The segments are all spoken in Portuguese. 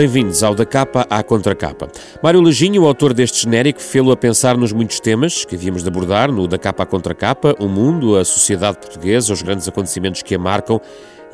Bem-vindos ao Da Capa à Contracapa. Mário Leginho, o autor deste genérico, fê-lo a pensar nos muitos temas que havíamos de abordar no Da Capa à Contracapa, o mundo, a sociedade portuguesa, os grandes acontecimentos que a marcam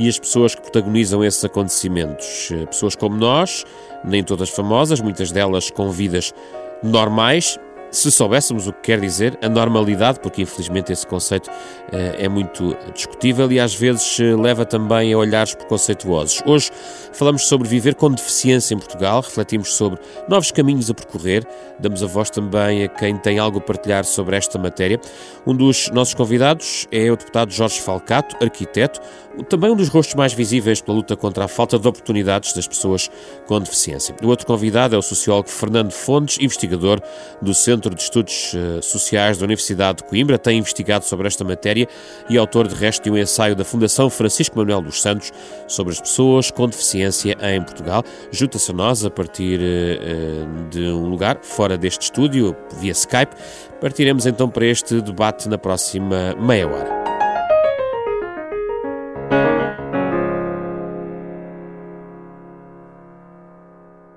e as pessoas que protagonizam esses acontecimentos. Pessoas como nós, nem todas famosas, muitas delas com vidas normais se soubéssemos o que quer dizer a normalidade, porque infelizmente esse conceito eh, é muito discutível e às vezes eh, leva também a olhares preconceituosos. Hoje falamos sobre viver com deficiência em Portugal, refletimos sobre novos caminhos a percorrer, damos a voz também a quem tem algo a partilhar sobre esta matéria. Um dos nossos convidados é o deputado Jorge Falcato, arquiteto, também um dos rostos mais visíveis pela luta contra a falta de oportunidades das pessoas com deficiência. O outro convidado é o sociólogo Fernando Fontes, investigador do Centro de Estudos eh, Sociais da Universidade de Coimbra, tem investigado sobre esta matéria e autor de resto de um ensaio da Fundação Francisco Manuel dos Santos sobre as pessoas com deficiência em Portugal. Junta-se a nós a partir eh, eh, de um lugar fora deste estúdio, via Skype. Partiremos então para este debate na próxima meia hora.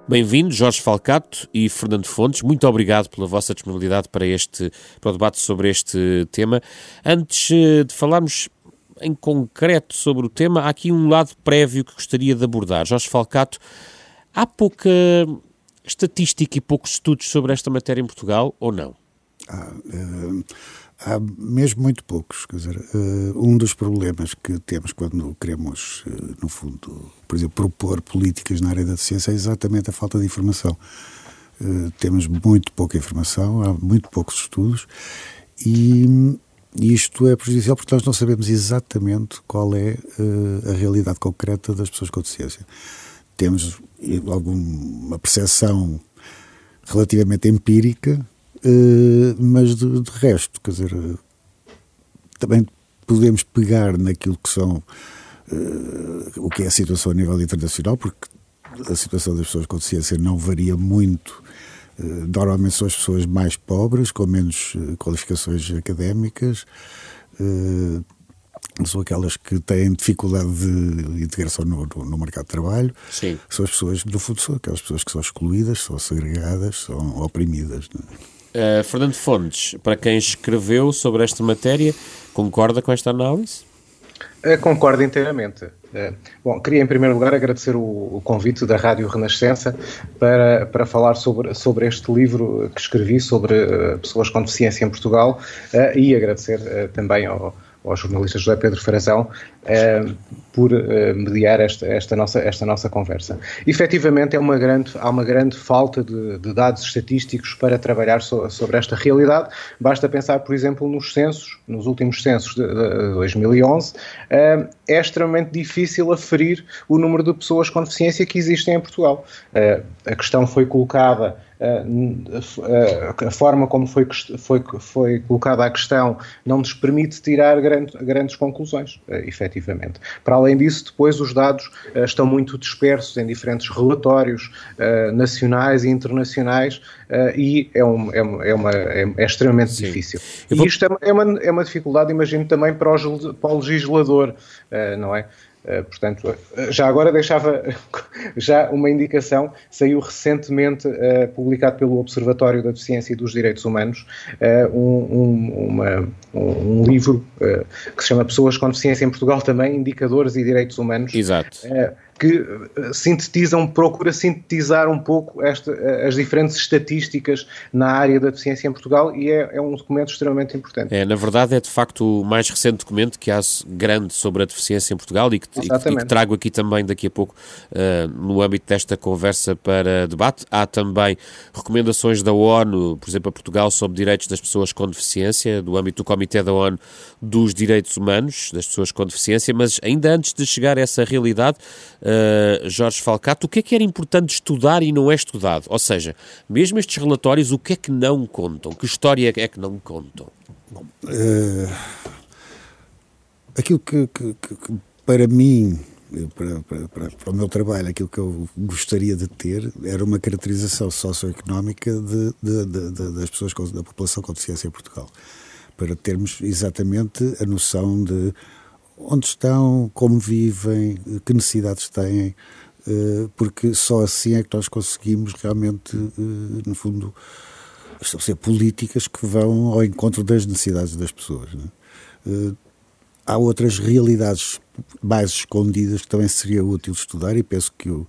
Bem-vindos, Jorge Falcato e Fernando Fontes. Muito obrigado pela vossa disponibilidade para, este, para o debate sobre este tema. Antes eh, de falarmos em concreto sobre o tema, há aqui um lado prévio que gostaria de abordar. Jorge Falcato, há pouca estatística e poucos estudos sobre esta matéria em Portugal ou não? Ah, uh, Há mesmo muito poucos. Quer dizer, uh, um dos problemas que temos quando queremos, uh, no fundo, por exemplo, propor políticas na área da ciência é exatamente a falta de informação. Uh, temos muito pouca informação, há muito poucos estudos e isto é prejudicial porque nós não sabemos exatamente qual é a realidade concreta das pessoas com deficiência. Temos alguma percepção relativamente empírica eh, mas de, de, resto, quer dizer, uh, também podemos pegar naquilo que são uh, o que é a situação a nível internacional, porque a situação das pessoas com deficiência não varia muito. Normalmente são as pessoas mais pobres, com menos qualificações académicas, são aquelas que têm dificuldade de integração no, no, no, mercado de trabalho. Sim. São as pessoas, no fundo, são aquelas pessoas que são excluídas, são segregadas, são oprimidas. É? Uh, Fernando Fontes, para quem escreveu sobre esta matéria, concorda com esta análise? Uh, concordo inteiramente. Uh, bom, queria em primeiro lugar agradecer o, o, convite da Rádio Renascença para, para falar sobre, sobre este livro que escrevi sobre pessoas com deficiência em Portugal e agradecer também ao, ao jornalista José Pedro Frazão uh, por uh, mediar esta, esta, nossa, esta nossa conversa. Efetivamente, é uma grande, há uma grande falta de, de dados estatísticos para trabalhar so, sobre esta realidade. Basta pensar, por exemplo, nos censos, nos últimos censos de, de 2011, uh, é extremamente difícil aferir o número de pessoas com deficiência que existem em Portugal. a questão foi colocada a forma como foi, foi, foi colocada a questão não nos permite tirar grande, grandes conclusões, eh, efetivamente. Para além disso, depois os dados estão muito dispersos em diferentes relatórios nacionais e internacionais e é, um, é, é, uma, é, é extremamente Sim. difícil. Vou... E isto é, é uma, é uma dificuldade, imagino, também para o, para o legislador, não é? Eh, portanto, já agora deixava já uma indicação, saiu recentemente uh, publicado pelo Observatório da Deficiência e dos Direitos Humanos uh, um, um, uma, um, livro que se chama Pessoas com Deficiência em Portugal também, Indicadores e Direitos Humanos. Exato que eh, sintetizam, procura sintetizar um pouco esta, eh, as diferentes estatísticas na área da deficiência em Portugal e é, é, um documento extremamente importante. É, na verdade é de facto o mais recente documento que há grande sobre a deficiência em Portugal e que, e que, e que trago aqui também daqui a pouco uh, no âmbito desta conversa para debate. Há também recomendações da ONU, por exemplo, a Portugal sobre direitos das pessoas com deficiência, do âmbito do Comitê da ONU dos Direitos Humanos das pessoas com deficiência, mas ainda antes de chegar a essa realidade, uh, Jorge Falcato, o que é que era importante estudar e não é estudado? Ou seja, mesmo estes relatórios, o que é que não contam? Que história é que não contam? Bom, uh, aquilo que, que, que, para mim, para, para, para, para, o meu trabalho, aquilo que eu gostaria de ter era uma caracterização socioeconómica de, de, de das pessoas, com, da população com deficiência em Portugal. Para termos exatamente a noção de onde estão, como vivem, que necessidades têm, porque só assim é que nós conseguimos realmente, no fundo, estabelecer políticas que vão ao encontro das necessidades das pessoas. É? Há outras realidades mais escondidas que também seria útil estudar e penso que o,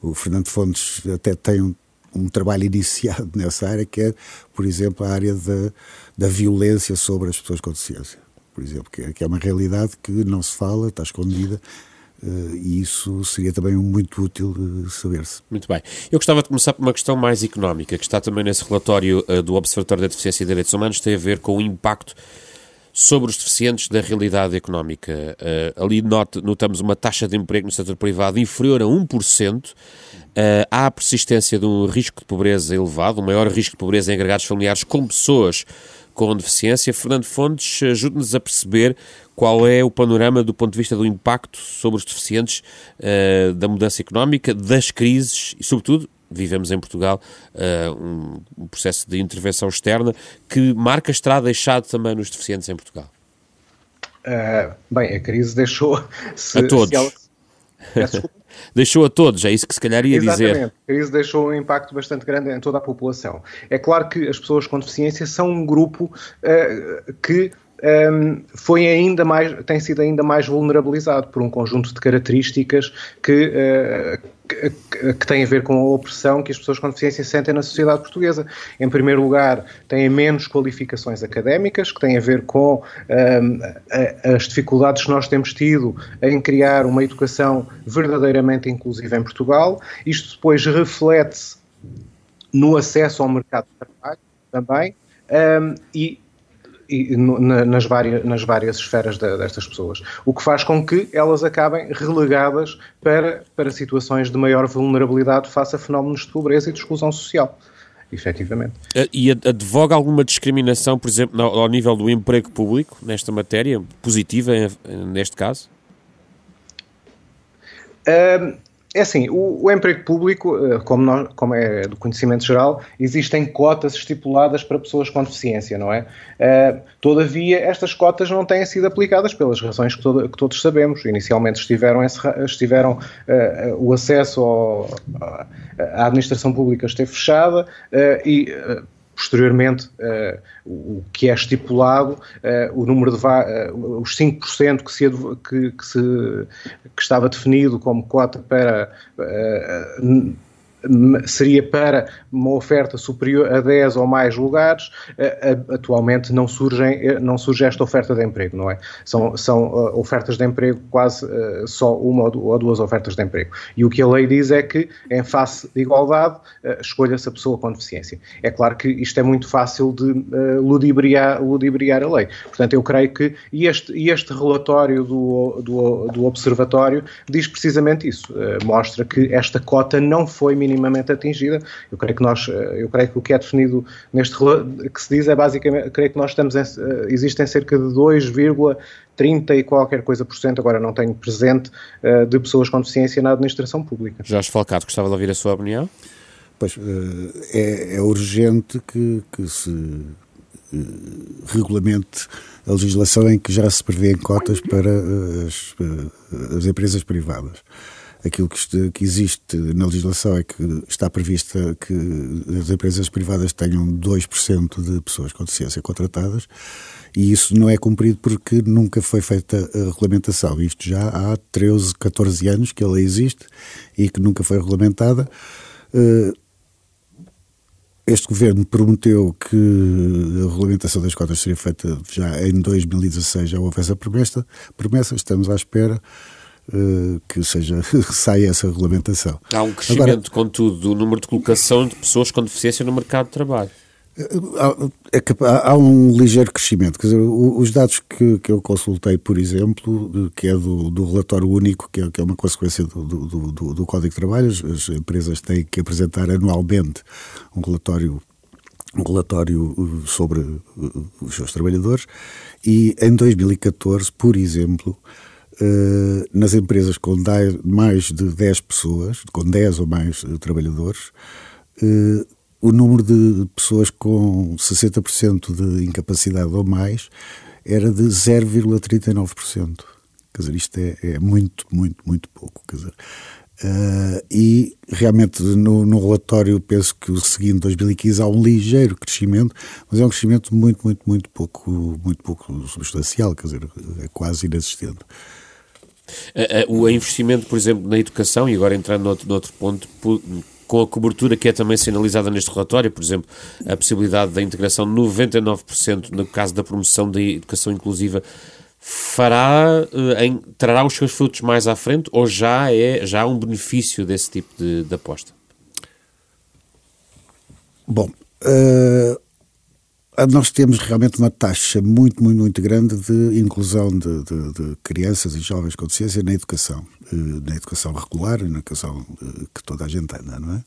o Fernando Fontes até tem um, um, trabalho iniciado nessa área, que é, por exemplo, a área da violência sobre as pessoas com deficiência. Por exemplo, que é, que é uma realidade que não se fala, está escondida, Uh, e isso seria também muito útil uh, saber-se. Muito bem. Eu gostava de começar por uma questão mais económica, que está também nesse relatório uh, do Observatório da Deficiência e Direitos Humanos, tem a ver com o impacto sobre os deficientes da realidade económica. Ali not, notamos uma taxa de emprego no setor privado inferior a 1%. Uh, há a persistência de um risco de pobreza elevado, um maior risco de pobreza em agregados familiares com pessoas com deficiência. Fernando Fontes, ajude-nos a perceber qual é o panorama do ponto de vista do impacto sobre os deficientes uh, da mudança económica, das crises e, sobretudo, vivemos em Portugal uh, um, um, processo de intervenção externa que marcas terá deixado também nos deficientes em Portugal? Uh, bem, a crise deixou... Se, a todos. Ela... deixou a todos, é isso que se calhar ia Exatamente. dizer. Exatamente, a crise deixou um impacto bastante grande em toda a população. É claro que as pessoas com deficiência são um grupo uh, que um, foi ainda mais, tem sido ainda mais vulnerabilizado por um conjunto de características que, uh, que, que têm a ver com a opressão que as pessoas com deficiência sentem na sociedade portuguesa. Em primeiro lugar, têm menos qualificações académicas, que têm a ver com um, as dificuldades que nós temos tido em criar uma educação verdadeiramente inclusiva em Portugal. Isto depois reflete-se no acesso ao mercado de trabalho também. Um, e e, na, nas, várias, nas várias esferas de, destas pessoas. O que faz com que elas acabem relegadas para, para situações de maior vulnerabilidade face a fenómenos de pobreza e de exclusão social. Efetivamente. Eh, e advoga alguma discriminação, por exemplo, ao nível do emprego público, nesta matéria, positiva neste caso? Um, é assim, o, o, emprego público, eh, como, nós, como, é do conhecimento geral, existem cotas estipuladas para pessoas com deficiência, não é? Uh, todavia, estas cotas não têm sido aplicadas pelas razões que, todo, que todos sabemos. Inicialmente estiveram, estiveram uh, o acesso ao, à administração pública esteve fechada uh, e posteriormente uh, o que é estipulado, uh, o número de uh, os 5% que, se, que, que, se, que estava definido como cota para seria para uma oferta superior a 10 ou mais lugares, atualmente não, surgem, não surge esta oferta de emprego, não é? São, são ofertas de emprego quase só uma ou duas ofertas de emprego. E o que a lei diz é que, em face de igualdade, escolha-se a pessoa com deficiência. É claro que isto é muito fácil de ludibriar, ludibriar a lei. Portanto, eu creio que e este, este relatório do, do, do Observatório diz precisamente isso. Mostra que esta cota não foi minimamente minimamente atingida. Eu creio que nós, eh, eu creio que o que é definido neste que se diz é basicamente, creio que nós estamos em, eh, existem cerca de 2,30 e qualquer coisa por cento, agora não tenho presente, eh, de pessoas com deficiência na administração pública. Jorge Falcado, gostava de ouvir a sua opinião? Pois, é, é urgente que, que se regulamente a legislação em que já se prevê cotas para as, as empresas privadas aquilo que, que, existe na legislação é que está prevista que as empresas privadas tenham 2% de pessoas com deficiência contratadas e isso não é cumprido porque nunca foi feita a regulamentação. Isto já há 13, 14 anos que ela existe e que nunca foi regulamentada. Eh, este governo prometeu que a regulamentação das cotas seria feita já em 2016, já houve essa promessa, promessa estamos à espera. Uh, que seja saia essa regulamentação. Há um crescimento, Agora, contudo, do número de colocação de pessoas com deficiência no mercado de trabalho. Eh, há, há um ligeiro crescimento. Quer dizer, os dados que, que eu consultei, por exemplo, que é do, do relatório único, que é, que é uma consequência do, do, do, do Código de Trabalho, as empresas têm que apresentar anualmente um relatório um relatório eh, sobre os seus trabalhadores e em 2014, por exemplo, uh, nas empresas com mais de 10 pessoas, com 10 ou mais uh, trabalhadores, uh, o número de pessoas com 60% de incapacidade ou mais era de 0,39%. Quer dizer, isto é, é, muito, muito, muito pouco. Quer dizer, e realmente no, no, relatório penso que o seguinte 2015 há um ligeiro crescimento, mas é um crescimento muito, muito, muito pouco, muito pouco substancial, quer dizer, é quase inexistente. O investimento, por exemplo, na educação, e agora entrando noutro, noutro ponto, com a cobertura que é também sinalizada neste relatório, por exemplo, a possibilidade da integração 99% no caso da promoção da educação inclusiva, fará, eh, em, trará os seus frutos mais à frente ou já é já há um benefício desse tipo de, de aposta? Bom, nós temos realmente uma taxa muito, muito, muito grande de inclusão de, de, de crianças e jovens com deficiência na educação, uh, na educação regular na educação uh, que toda a gente anda, não é?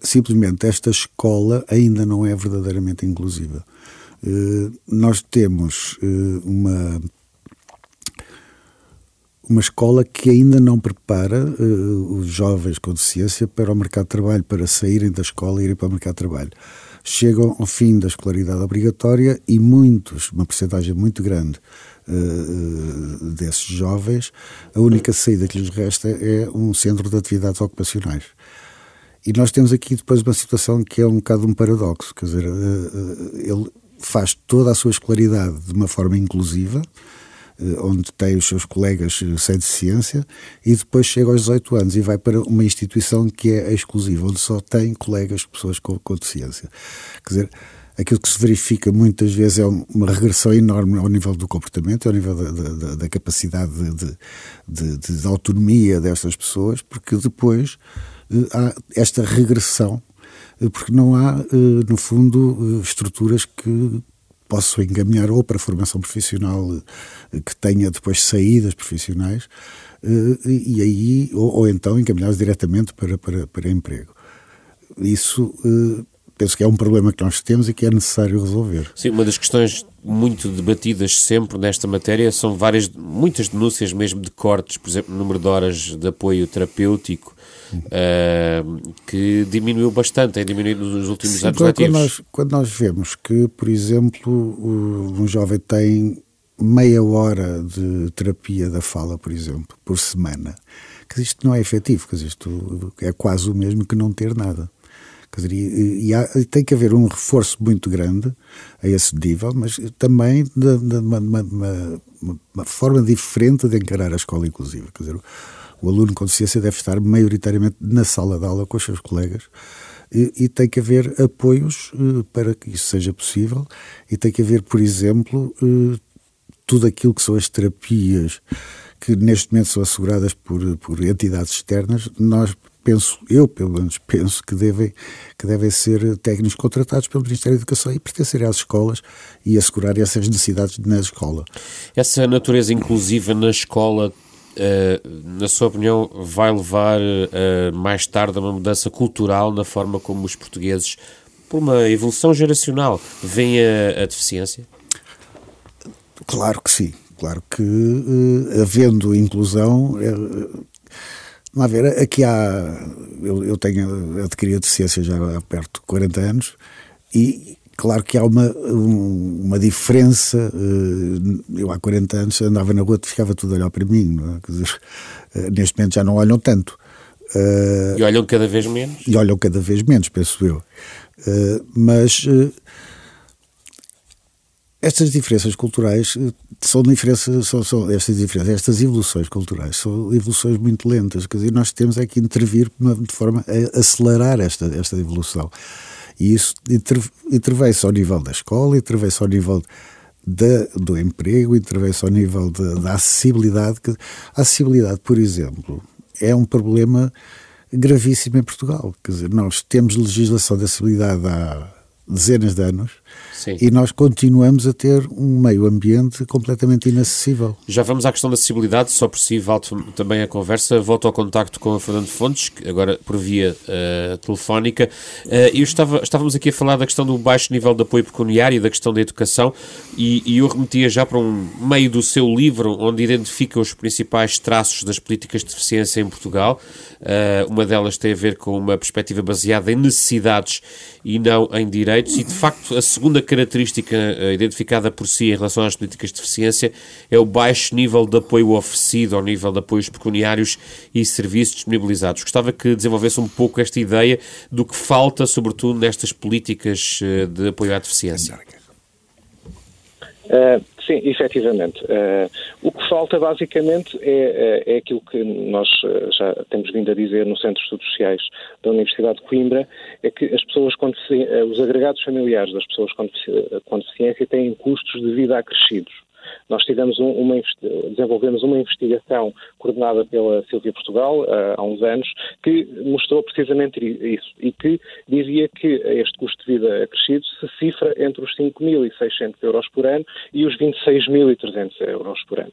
simplesmente esta escola ainda não é verdadeiramente inclusiva. Eh, nós temos eh, uma uma escola que ainda não prepara os jovens com deficiência para o mercado de trabalho, para saírem da escola e irem para o mercado de trabalho. Chegam ao fim da escolaridade obrigatória e muitos, uma porcentagem muito grande uh, desses jovens, a única saída que lhes resta é um centro de atividades ocupacionais. E nós temos aqui depois uma situação que é um bocado um paradoxo, quer dizer, uh, ele faz toda a sua escolaridade de uma forma inclusiva, onde tem os seus colegas eh, sem deficiência, e depois chega aos 18 anos e vai para uma instituição que é exclusiva, onde só tem colegas, pessoas com, com deficiência. Quer dizer, aquilo que se verifica muitas vezes é uma regressão enorme ao nível do comportamento, ao nível da, da, da capacidade de, de, de, de, autonomia destas pessoas, porque depois eh, há esta regressão eh, porque não há, eh, no fundo, eh, estruturas que possam encaminhar ou para formação profissional que tenha depois saídas profissionais e aí ou, ou então encaminhadas diretamente para, para, para emprego. Isso penso que é um problema que nós temos e que é necessário resolver. Sim, uma das questões muito debatidas sempre nesta matéria são várias, muitas denúncias mesmo de cortes, por exemplo, número de horas de apoio terapêutico, uh, que diminuiu bastante, tem diminuído nos últimos Sim, anos quando, quando nós, quando nós vemos que, por exemplo, um jovem tem meia hora de terapia da fala, por exemplo, por semana, que isto não é efetivo, que isto é quase o mesmo que não ter nada. Quer dizer, e, e, há, e, tem que haver um reforço muito grande a esse nível, mas também de, de uma, uma, uma, uma, forma diferente de encarar a escola inclusiva. Quer dizer, o aluno com deficiência deve estar maioritariamente na sala de aula com os seus colegas e, e, tem que haver apoios uh, para que isso seja possível e tem que haver, por exemplo, uh, tudo aquilo que são as terapias que neste momento são asseguradas por, por entidades externas, nós penso, eu pelo menos penso que devem, que devem ser técnicos contratados pelo Ministério da Educação e pertencerem às escolas e assegurar essas necessidades na escola. Essa natureza inclusiva na escola na sua opinião, vai levar uh, mais tarde a uma mudança cultural na forma como os portugueses, por uma evolução geracional, veem a, a deficiência? Claro que sim. Claro que, uh, havendo inclusão, Vamos ver, aqui há. Eu, eu tenho adquirido deficiência já há perto de 40 anos e Claro que há uma, uma diferença. Eh, eu há 40 anos andava na rua e ficava tudo a olhar para mim. É? Dizer, eh, neste momento já não olham tanto. Eh, e olham cada vez menos? E olham cada vez menos, penso eu. Mas estas diferenças culturais são diferenças, são, são estas diferenças, estas evoluções culturais são evoluções muito lentas. Quer dizer, nós temos é que intervir de forma a acelerar esta, esta evolução. E isso intervém-se ao nível da escola, intervém-se ao nível do emprego, intervém-se ao nível de, da acessibilidade. A acessibilidade, por exemplo, é um problema gravíssimo em Portugal. Quer dizer, nós temos legislação de acessibilidade há dezenas de anos Sim. e nós continuamos a ter um meio ambiente completamente inacessível. Já vamos à questão da acessibilidade, só por si volto também a conversa, volto ao contacto com o Fernando Fontes, agora por via uh, telefónica, uh, eu estava, estávamos aqui a falar da questão do baixo nível de apoio pecuniário e da questão da educação e, e eu remetia já para um meio do seu livro onde identifica os principais traços das políticas de deficiência em Portugal, uh, uma delas tem a ver com uma perspectiva baseada em necessidades e não em direitos, direitos e, de facto, a segunda característica uh, identificada por si em relação às políticas de deficiência é o baixo nível de apoio oferecido ao nível de apoios pecuniários e serviços disponibilizados. Gostava que desenvolvesse um pouco esta ideia do que falta, sobretudo, nestas políticas uh, de apoio à deficiência. Uh, sim, efetivamente. Uh, o que falta basicamente é, é, é, aquilo que nós já temos vindo a dizer no Centro de Estudos Sociais da Universidade de Coimbra, é que as pessoas com os agregados familiares das pessoas com deficiência têm custos de vida acrescidos. Nós tivemos uma, desenvolvemos uma investigação coordenada pela Silvia Portugal eh, há uns anos que mostrou precisamente isso e que dizia que este custo de vida acrescido se cifra entre os 5.600 euros por ano e os 26.300 euros por ano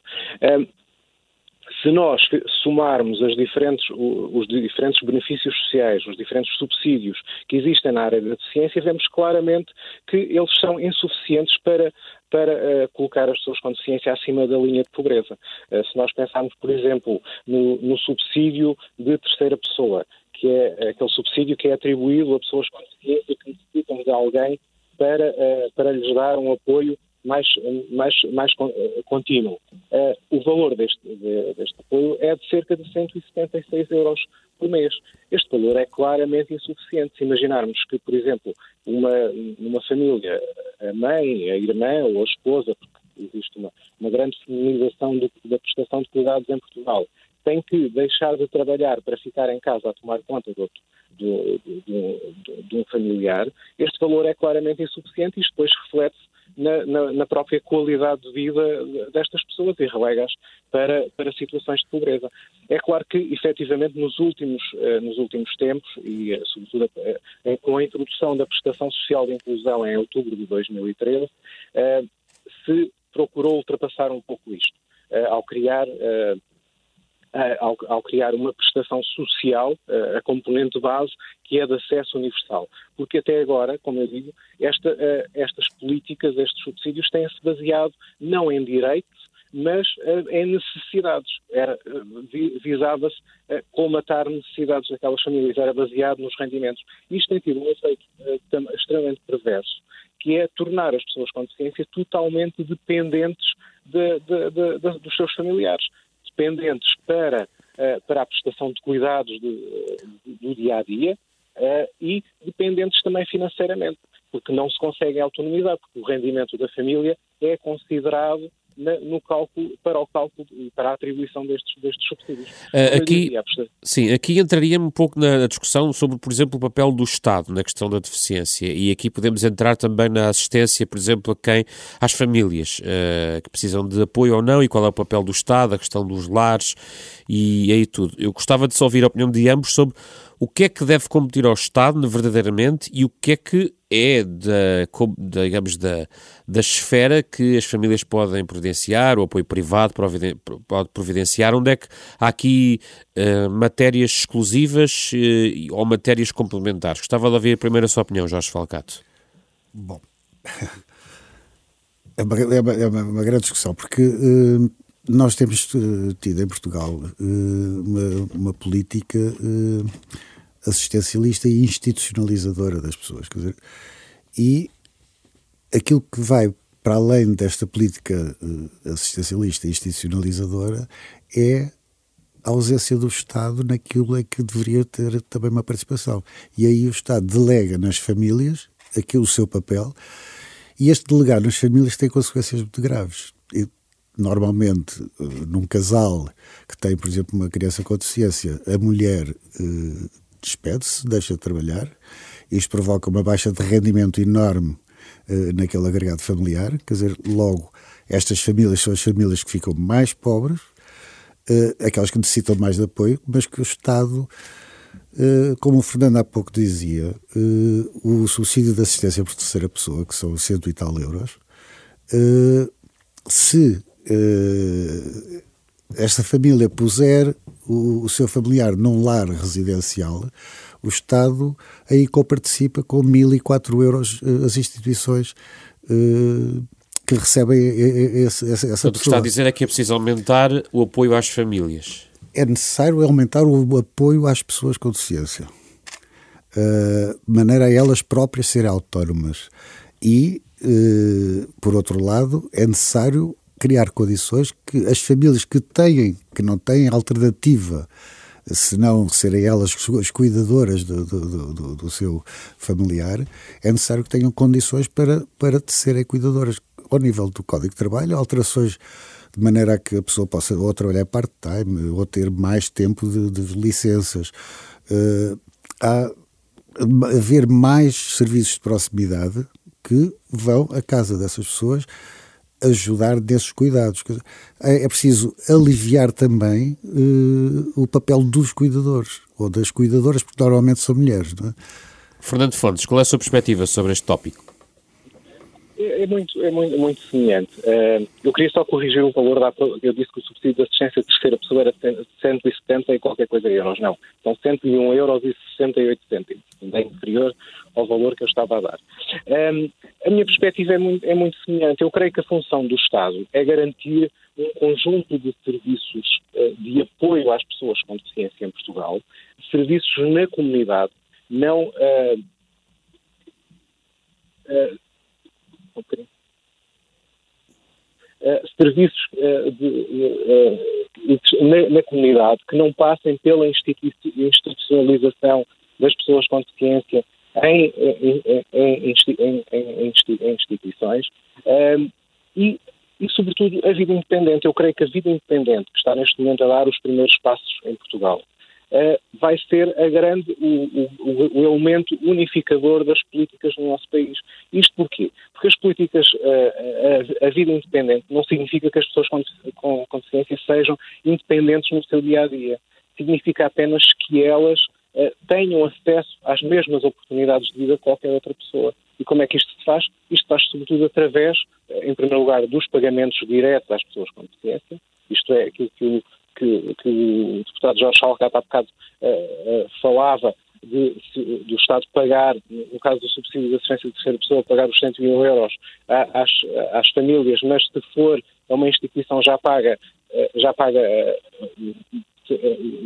se nós somarmos diferentes, os diferentes benefícios sociais, os diferentes subsídios que existem na área da deficiência, vemos claramente que eles são insuficientes para, para uh, colocar as pessoas com deficiência acima da linha de pobreza. Uh, se nós pensarmos, por exemplo, no, no subsídio de terceira pessoa, que é aquele subsídio que é atribuído a pessoas com deficiência que necessitam de alguém para, uh, para lhes dar um apoio mais, mais, mais eh, contínuo. Uh, o valor deste, de, deste apoio é de cerca de 176 euros por mês. Este valor é claramente insuficiente. Se imaginarmos que, por exemplo, uma, uma família, a mãe, a irmã ou a esposa, porque existe uma, uma grande feminização da prestação de cuidados em Portugal, tem que deixar de trabalhar para ficar em casa a tomar conta de, outro, de, de, de um familiar, este valor é claramente insuficiente e isto depois reflete-se na, na, na, própria qualidade de vida destas pessoas e relega-as para, para situações de pobreza. É claro que, efetivamente, nos últimos, eh, nos últimos tempos, e eh, sobretudo eh, com a introdução da prestação social de inclusão em outubro de 2013, se procurou ultrapassar um pouco isto, ao criar ao, ao, criar uma prestação social, a componente base, que é de acesso universal. Porque até agora, como eu digo, esta, estas políticas, estes subsídios têm-se baseado não em direitos, mas em necessidades. Visava-se colmatar necessidades daquelas famílias, era baseado nos rendimentos. Isto tem tido um efeito extremamente perverso, que é tornar as pessoas com deficiência totalmente dependentes de, de, de, dos seus familiares dependentes para, eh, para a prestação de cuidados do dia a dia e dependentes também financeiramente, porque não se consegue autonomizar, porque o rendimento da família é considerado no cálculo, para o cálculo e para a atribuição destes, destes subsídios. Uh, aqui, sim, aqui entraria um pouco na discussão sobre, por exemplo, o papel do Estado na questão da deficiência e aqui podemos entrar também na assistência, por exemplo, a quem, às famílias uh, que precisam de apoio ou não e qual é o papel do Estado, a questão dos lares e aí tudo. Eu gostava de só ouvir a opinião de ambos sobre o que é que deve competir ao Estado verdadeiramente e o que é que é da, digamos, da, da esfera que as famílias podem providenciar, o apoio privado pode providenciar, onde é que há aqui uh, matérias exclusivas uh, ou matérias complementares. Gostava de ouvir primeiro a sua opinião, Jorge Falcato. Bom, é uma, é uma, é uma grande discussão, porque uh, nós temos tido em Portugal uma, uma política assistencialista e institucionalizadora das pessoas. Quer dizer, e aquilo que vai para além desta política assistencialista e institucionalizadora é a ausência do Estado naquilo é que deveria ter também uma participação. E aí o Estado delega nas famílias aquilo o seu papel e este delegar nas famílias tem consequências muito graves. Normalmente, uh, num casal que tem, por exemplo, uma criança com deficiência, a mulher uh, despede-se, deixa de trabalhar. Isto provoca uma baixa de rendimento enorme uh, naquele agregado familiar. Quer dizer, logo, estas famílias são as famílias que ficam mais pobres, uh, aquelas que necessitam mais de apoio, mas que o Estado, uh, como o Fernando há pouco dizia, o subsídio de assistência por terceira pessoa, que são cento e tal euros, se esta família puser o, o, seu familiar num lar residencial, o Estado aí coparticipa com 1.004 euros uh, as instituições uh, que recebem esse, essa, essa pessoa. O que está a dizer é que é preciso aumentar o apoio às famílias. É necessário aumentar o apoio às pessoas com deficiência. uh, de maneira a elas próprias serem autónomas. E, uh, por outro lado, é necessário criar condições que as famílias que têm, que não têm alternativa, se não serem elas as cuidadoras do, do, do, do, seu familiar, é necessário que tenham condições para, para serem cuidadoras. Ao nível do Código de Trabalho, alterações de maneira a que a pessoa possa ou trabalhar part-time ou ter mais tempo de, de licenças. Uh, há haver mais serviços de proximidade que vão à casa dessas pessoas ajudar desses cuidados. É, é preciso aliviar também uh, o papel dos cuidadores, ou das cuidadoras, porque normalmente são mulheres. É? Fernando Fontes, qual é a sua perspectiva sobre este tópico? É, é muito, é muito, muito semelhante. Uh, eu queria só corrigir o valor da. Eu disse que o subsídio de assistência de terceira pessoa era 170 e qualquer coisa euros. Não. São 101 euros e 68 cêntimos. Ainda inferior ao valor que eu estava a dar. Um, a minha perspectiva é muito, é muito semelhante. Eu creio que a função do Estado é garantir um conjunto de serviços uh, de apoio às pessoas com deficiência em Portugal, serviços na comunidade, não. Uh, uh, serviços de, na, na, comunidade que não passem pela institucionalização das pessoas com deficiência em, em, em, em instituições um, e, e, sobretudo, a vida independente. Eu creio que a vida independente, que está neste momento a dar os primeiros passos em Portugal, uh, vai ser a grande, o, o, o, elemento unificador das políticas no nosso país. Isto porquê? Porque as políticas, uh, a, a, vida independente, não significa que as pessoas com, com, sejam independentes no seu dia a dia. Significa apenas que elas eh, tenham acesso às mesmas oportunidades de vida que qualquer outra pessoa. E como é que isto se faz? Isto faz sobretudo através, eh, em primeiro lugar, dos pagamentos diretos às pessoas com deficiência, isto é, aquilo que o, que, que o deputado Jorge Salgado há bocado uh, falava, de, do Estado pagar, no caso do subsídio de assistência de terceira pessoa, pagar os 101 euros às, às famílias, mas se for a uma instituição já paga, já paga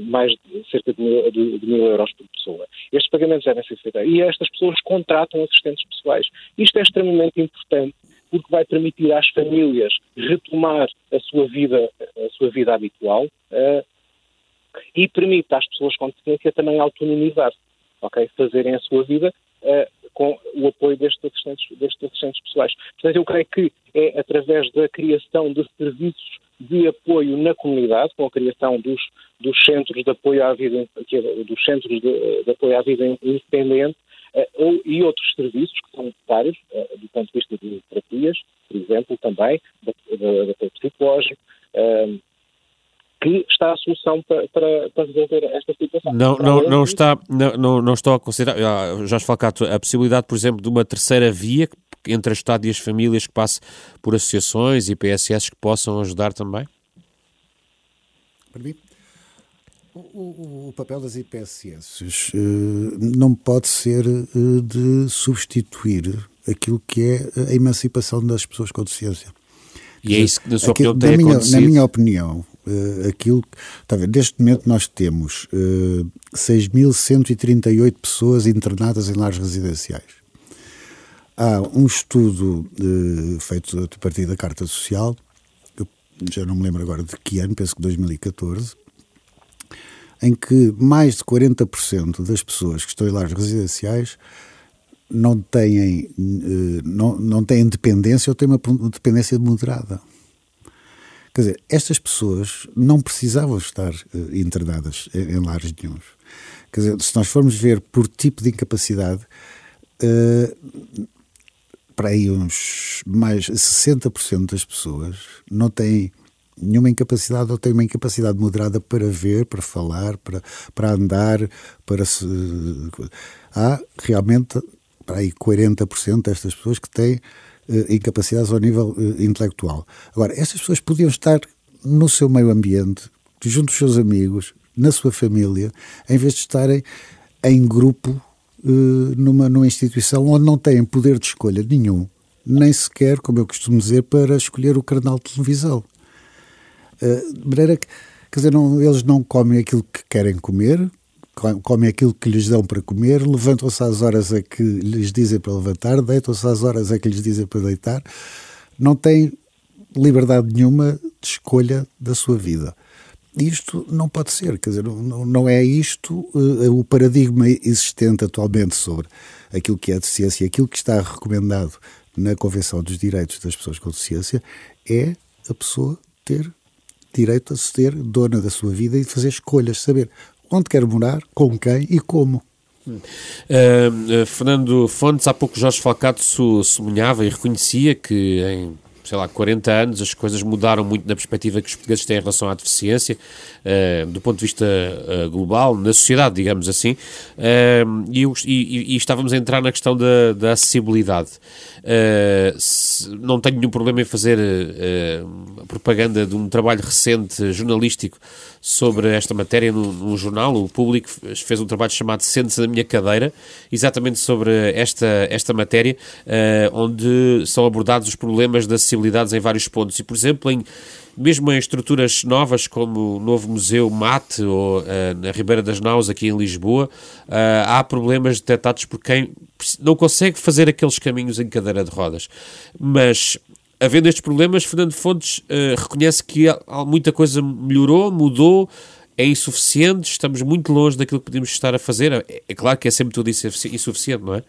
mais de cerca de mil, de, de mil, euros por pessoa. Estes pagamentos devem ser feitos e estas pessoas contratam assistentes pessoais. Isto é extremamente importante porque vai permitir às famílias retomar a sua vida, a sua vida habitual uh, e permite às pessoas com deficiência também autonomizar, ok? Fazerem a sua vida uh, com o apoio destes assistentes, destes assistentes pessoais. Portanto, eu creio que é através da criação de serviços de apoio na comunidade, com a criação dos, dos centros de apoio à vida, é dos centros de, de apoio à vida independente, uh, e outros serviços que são necessários, uh, do ponto de vista de terapias, por exemplo, também, de apoio psicológico, uh, que está a solução para, para, para, resolver esta situação. Não, não, não, está, não, não, não estou a considerar, Jorge Falcato, a possibilidade, por exemplo, de uma terceira via entre o Estado e as famílias que passe por associações e PSS que possam ajudar também? Mim? O, o, papel das IPSS uh, não pode ser uh, de substituir aquilo que é a emancipação das pessoas com deficiência. E é isso que, na sua opinião, tem na minha? Na minha opinião, uh, aquilo. Está a ver, neste momento nós temos uh, 6.138 pessoas internadas em lares residenciais. Há um estudo feito a partir da Carta Social, eu já não me lembro agora de que ano, penso que 2014, em que mais de 40% das pessoas que estão em lares residenciais não têm, uh, não, não têm dependência ou têm uma dependência moderada. Quer dizer, estas pessoas não precisavam estar uh, internadas em, em lares nenhums. Quer dizer, se nós formos ver por tipo de incapacidade, uh, para aí uns mais 60% das pessoas não têm nenhuma incapacidade ou têm uma incapacidade moderada para ver, para falar, para, para andar, para se. Há realmente para aí 40% destas pessoas que têm uh, incapacidades ao nível uh, intelectual. Agora, essas pessoas podiam estar no seu meio ambiente, junto dos seus amigos, na sua família, em vez de estarem em grupo uh, numa, numa instituição onde não têm poder de escolha nenhum, nem sequer, como eu costumo dizer, para escolher o canal de televisão. Uh, de maneira que, quer dizer, não, eles não comem aquilo que querem comer, comem aquilo que lhes dão para comer, levantam-se às horas a que lhes dizem para levantar, deitam-se às horas a que lhes dizem para deitar, não têm liberdade nenhuma de escolha da sua vida. Isto não pode ser, quer dizer, não, não é isto uh, o paradigma existente atualmente sobre aquilo que é deficiência, aquilo que está recomendado na Convenção dos Direitos das Pessoas com Deficiência é a pessoa ter direito a ser dona da sua vida e de fazer escolhas, saber onde quer morar, com quem e como. Uh, Fernando Fontes, há pouco Jorge Falcato sublinhava e reconhecia que em sei lá, 40 anos, as coisas mudaram muito na perspectiva que os portugueses têm em relação à deficiência, uh, do ponto de vista uh, global, na sociedade, digamos assim, uh, e, e, e, estávamos a entrar na questão da, da acessibilidade. Se, não tenho nenhum problema em fazer propaganda de um trabalho recente jornalístico sobre esta matéria num, num jornal. O público fez um trabalho chamado Sente-se na minha cadeira, exatamente sobre esta, esta matéria, onde são abordados os problemas da acessibilidade em vários pontos. E, por exemplo, em, mesmo em estruturas novas como o novo Museu Mate ou uh, na Ribeira das Naus, aqui em Lisboa, uh, há problemas detectados por quem não consegue fazer aqueles caminhos em cadeira de rodas. Mas havendo estes problemas, Fernando Fontes uh, reconhece que muita coisa melhorou, mudou, é insuficiente, estamos muito longe daquilo que podemos estar a fazer. É, é claro que é sempre tudo insuficiente, não é?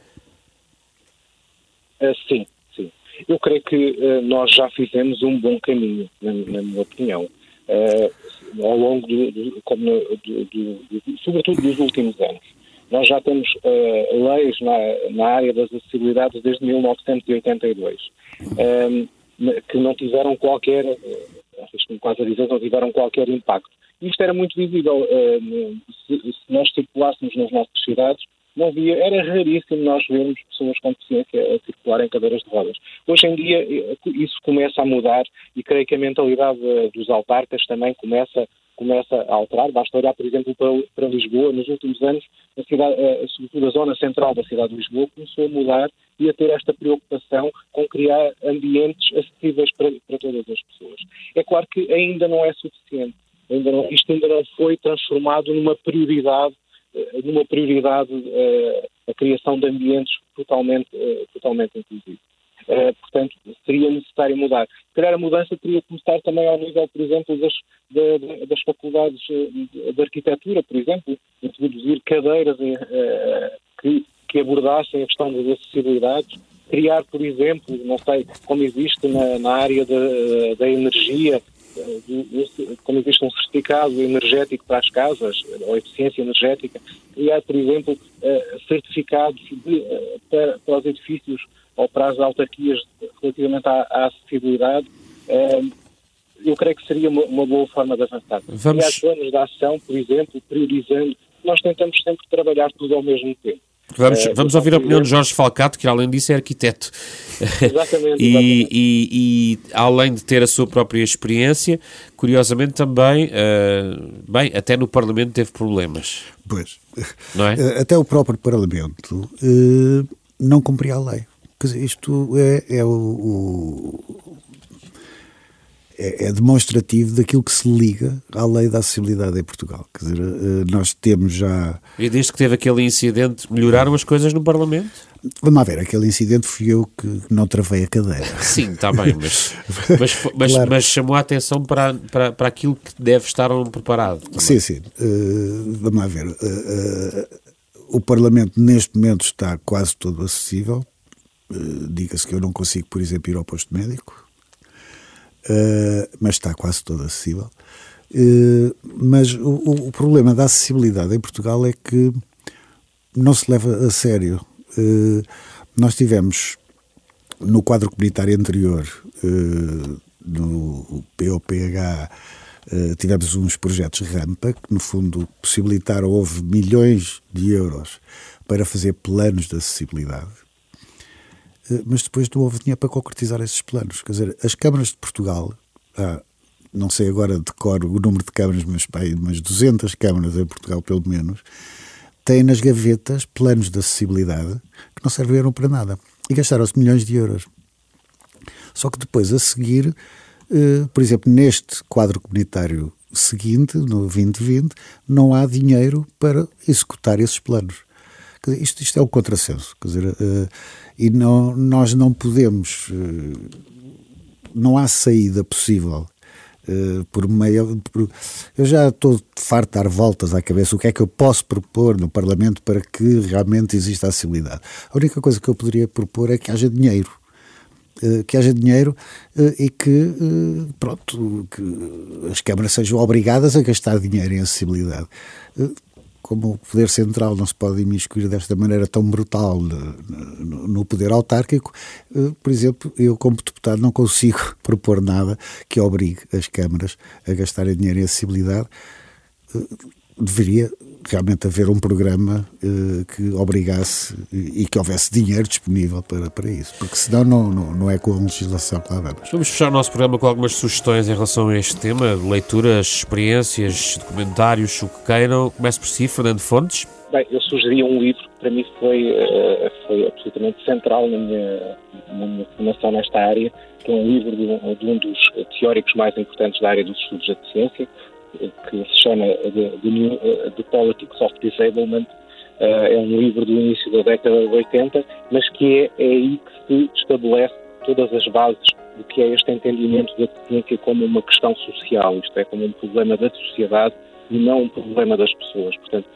sim, eu creio que uh, nós já fizemos um bom caminho, na, na minha opinião, uh, ao longo, do, do, como do, do, sobretudo dos últimos anos. Nós já temos uh, leis na, na, área das acessibilidades desde 1982, ehm, que não tiveram qualquer, arrisco-me quase a dizer, não tiveram qualquer impacto. Isto era muito visível se, se nós circulássemos nas nossas cidades, não via, era raríssimo nós vermos pessoas com deficiência a circular em cadeiras de rodas. Hoje em dia isso começa a mudar e creio que a mentalidade dos autarcas também começa, começa a alterar. Basta olhar, por exemplo, para, para Lisboa. Nos últimos anos, a cidade, a, sobretudo a zona central da cidade de Lisboa, começou a mudar e a ter esta preocupação com criar ambientes acessíveis para, para todas as pessoas. É claro que ainda não é suficiente. Ainda não, isto ainda não foi transformado numa prioridade eh, numa prioridade uh, a criação de ambientes totalmente, uh, totalmente inclusivos. Portanto, seria necessário mudar. Se calhar a mudança teria que começar também ao nível, por exemplo, das, de, das faculdades de arquitetura, por exemplo, introduzir cadeiras que, que abordassem a questão das acessibilidades, criar, por exemplo, não sei, como existe na, na área da, da energia, como existe um certificado energético para as casas, ou eficiência energética, criar, por exemplo, eh, certificados de, eh, para, para, os edifícios ou para as autarquias relativamente à, à acessibilidade, eh, eu creio que seria uma, uma boa forma de avançar. Vamos... Criar planos de ação, por exemplo, priorizando. Nós tentamos sempre trabalhar tudo ao mesmo tempo. Vamos, é, vamos ouvir a opinião de Jorge Falcato, que além disso é arquiteto. Exatamente. e, exatamente. E, e, além de ter a sua própria experiência, curiosamente também, uh, bem, até no Parlamento teve problemas. Pois. Não é? Eh, até o próprio Parlamento uh, não cumpria a lei. Quer dizer, isto é, é o, o é, é, demonstrativo daquilo que se liga à lei da acessibilidade em Portugal. Quer dizer, eh, nós temos já. E desde que teve aquele incidente, melhoraram as coisas no Parlamento? Vamos lá ver, aquele incidente fui eu que não travei a cadeira. Sim, está bem, mas, mas, mas, claro. mas, chamou a atenção para, para, para aquilo que deve estar preparado. Também. Sim, sim. Uh, vamos lá ver. Uh, uh, o Parlamento neste momento está quase todo acessível. Diga-se que eu não consigo, por exemplo, ir ao posto médico uh, mas está quase todo acessível. Uh, mas o, o, problema da acessibilidade em Portugal é que não se leva a sério. Uh, nós tivemos no quadro comunitário anterior, no POPH, tivemos uns projetos rampa que, no fundo, possibilitaram, houve milhões de euros para fazer planos de acessibilidade mas depois não houve dinheiro para concretizar esses planos. Quer dizer, as câmaras de Portugal, ah, não sei agora de cor o número de câmaras, mas, pai, mas 200 câmaras em Portugal, pelo menos, têm nas gavetas planos de acessibilidade que não serviram para nada. E gastaram-se milhões de euros. Só que depois, a seguir, eh, por exemplo, neste quadro comunitário seguinte, no 2020, não há dinheiro para executar esses planos. Isto, isto é um contrassenso. Quer dizer, uh, e não, nós não podemos. Uh, não há saída possível Uh, por meio. Por, eu já estou farto de dar voltas à cabeça o que é que eu posso propor no Parlamento para que realmente exista acessibilidade. A única coisa que eu poderia propor é que haja dinheiro. Que haja dinheiro e que, pronto, que as câmaras sejam obrigadas a gastar dinheiro em acessibilidade como o poder central não se pode imiscuir desta maneira tão brutal no, no poder autárquico, eh, por exemplo, eu como deputado não consigo propor nada que obrigue as câmaras a gastarem dinheiro em acessibilidade. Eh, deveria realmente haver um programa uh, que obrigasse e que houvesse dinheiro disponível para, para isso, porque senão não, não, não é com a legislação que lá vamos. Vamos fechar o nosso programa com algumas sugestões em relação a este tema, leituras, experiências, documentários, o que queiram. Comece por si, Fernando Fontes. Bem, eu sugeria um livro que para mim foi, uh, foi absolutamente central na minha, na minha formação nesta área, que é um livro de um, de um dos teóricos mais importantes da área dos estudos da ciência, que se chama The, The, uh, The Politics of Disablement. Uh, é um livro do início da década de 80, mas que é, é aí que se estabelece todas as bases do que é este entendimento da ciência como uma questão social, isto é, como um problema da sociedade e não um problema das pessoas. Portanto,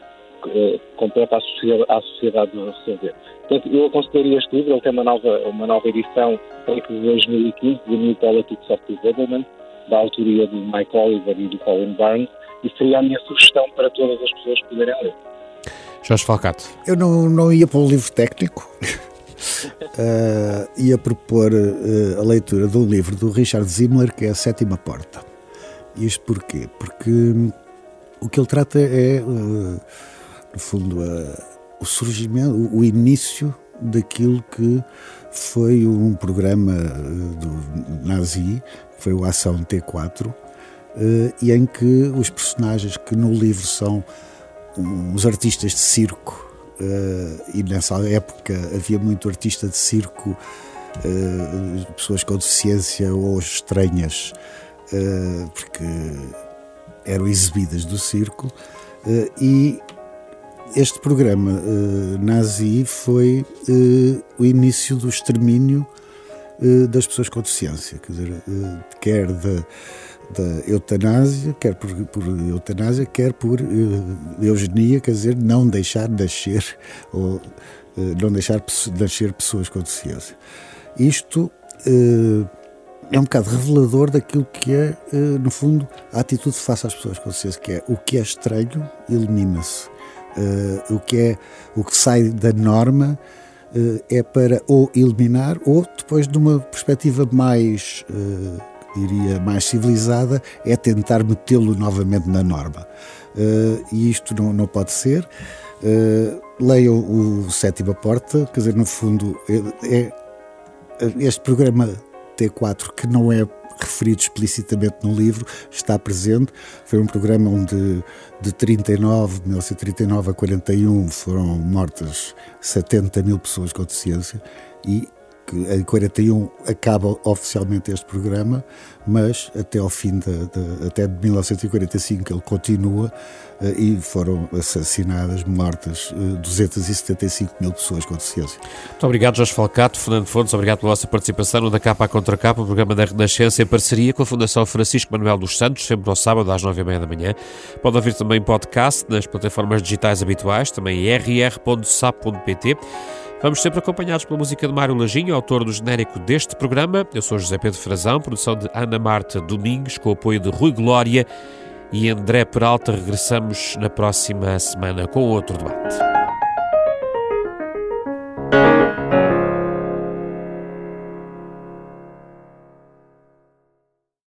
uh, compete à sociedade, à sociedade de resolver. Portanto, eu aconselharia este livro, ele tem uma nova, uma nova edição, de 2015, The New Politics of Disablement, da autoria do Mike Oliver e do Colin Barnes, e seria a minha sugestão para todas as pessoas poderem ler. Jorge Falcato. Eu não, não ia para um livro técnico. uh, ia propor uh, a leitura de um livro do Richard Zimmler, que é A Sétima Porta. Isto porquê? Porque hum, o que ele trata é, uh, no fundo, o surgimento, o, o início daquilo que foi um programa do nazi foi o Ação T4, eh, e em que os personagens que no livro são uns artistas de circo, eh, e nessa época havia muito artista de circo, eh, pessoas com deficiência ou estranhas, porque eram exibidas do circo, e este programa nazi foi o início do extermínio das pessoas com deficiência, quer dizer, eh, quer da, da eutanásia, quer por, por, eutanásia, quer por uh, eugenia, quer dizer, não deixar nascer ou não deixar nascer pessoas com deficiência. Isto é um bocado revelador daquilo que é, no fundo, a atitude face às pessoas com deficiência, que é o que é estranho elimina-se, o que é o que sai da norma eh, é para ou eliminar ou depois de uma perspectiva mais eh, diria mais civilizada é tentar metê-lo novamente na norma. Eh, e isto não, não pode ser. Leiam o Sétima Porta quer dizer no fundo é este programa T4 que não é referido explicitamente no livro, está presente. Foi um programa onde de 39, de 1939 a 41 foram mortas 70 mil pessoas com deficiência e que em 41 acaba oficialmente este programa, mas até ao fim de, de até 1945 ele continua uh, e foram assassinadas, mortas uh, eh, 275 mil pessoas com deficiência. Muito obrigado, Jorge Falcato, Fernando Fontes, obrigado pela vossa participação no Da Capa à Contra Capa, o programa da Renascença em parceria com a Fundação Francisco Manuel dos Santos, sempre ao sábado às nove e meia da manhã. Pode ouvir também podcast nas plataformas digitais habituais, também rr.sap.pt. Vamos sempre acompanhados pela música de Mário Lajinho, autor do genérico deste programa. Eu sou José Pedro Frazão, produção de Ana Marta Domingues, com o apoio de Rui Glória e André Peralta. Regressamos na próxima semana com outro debate.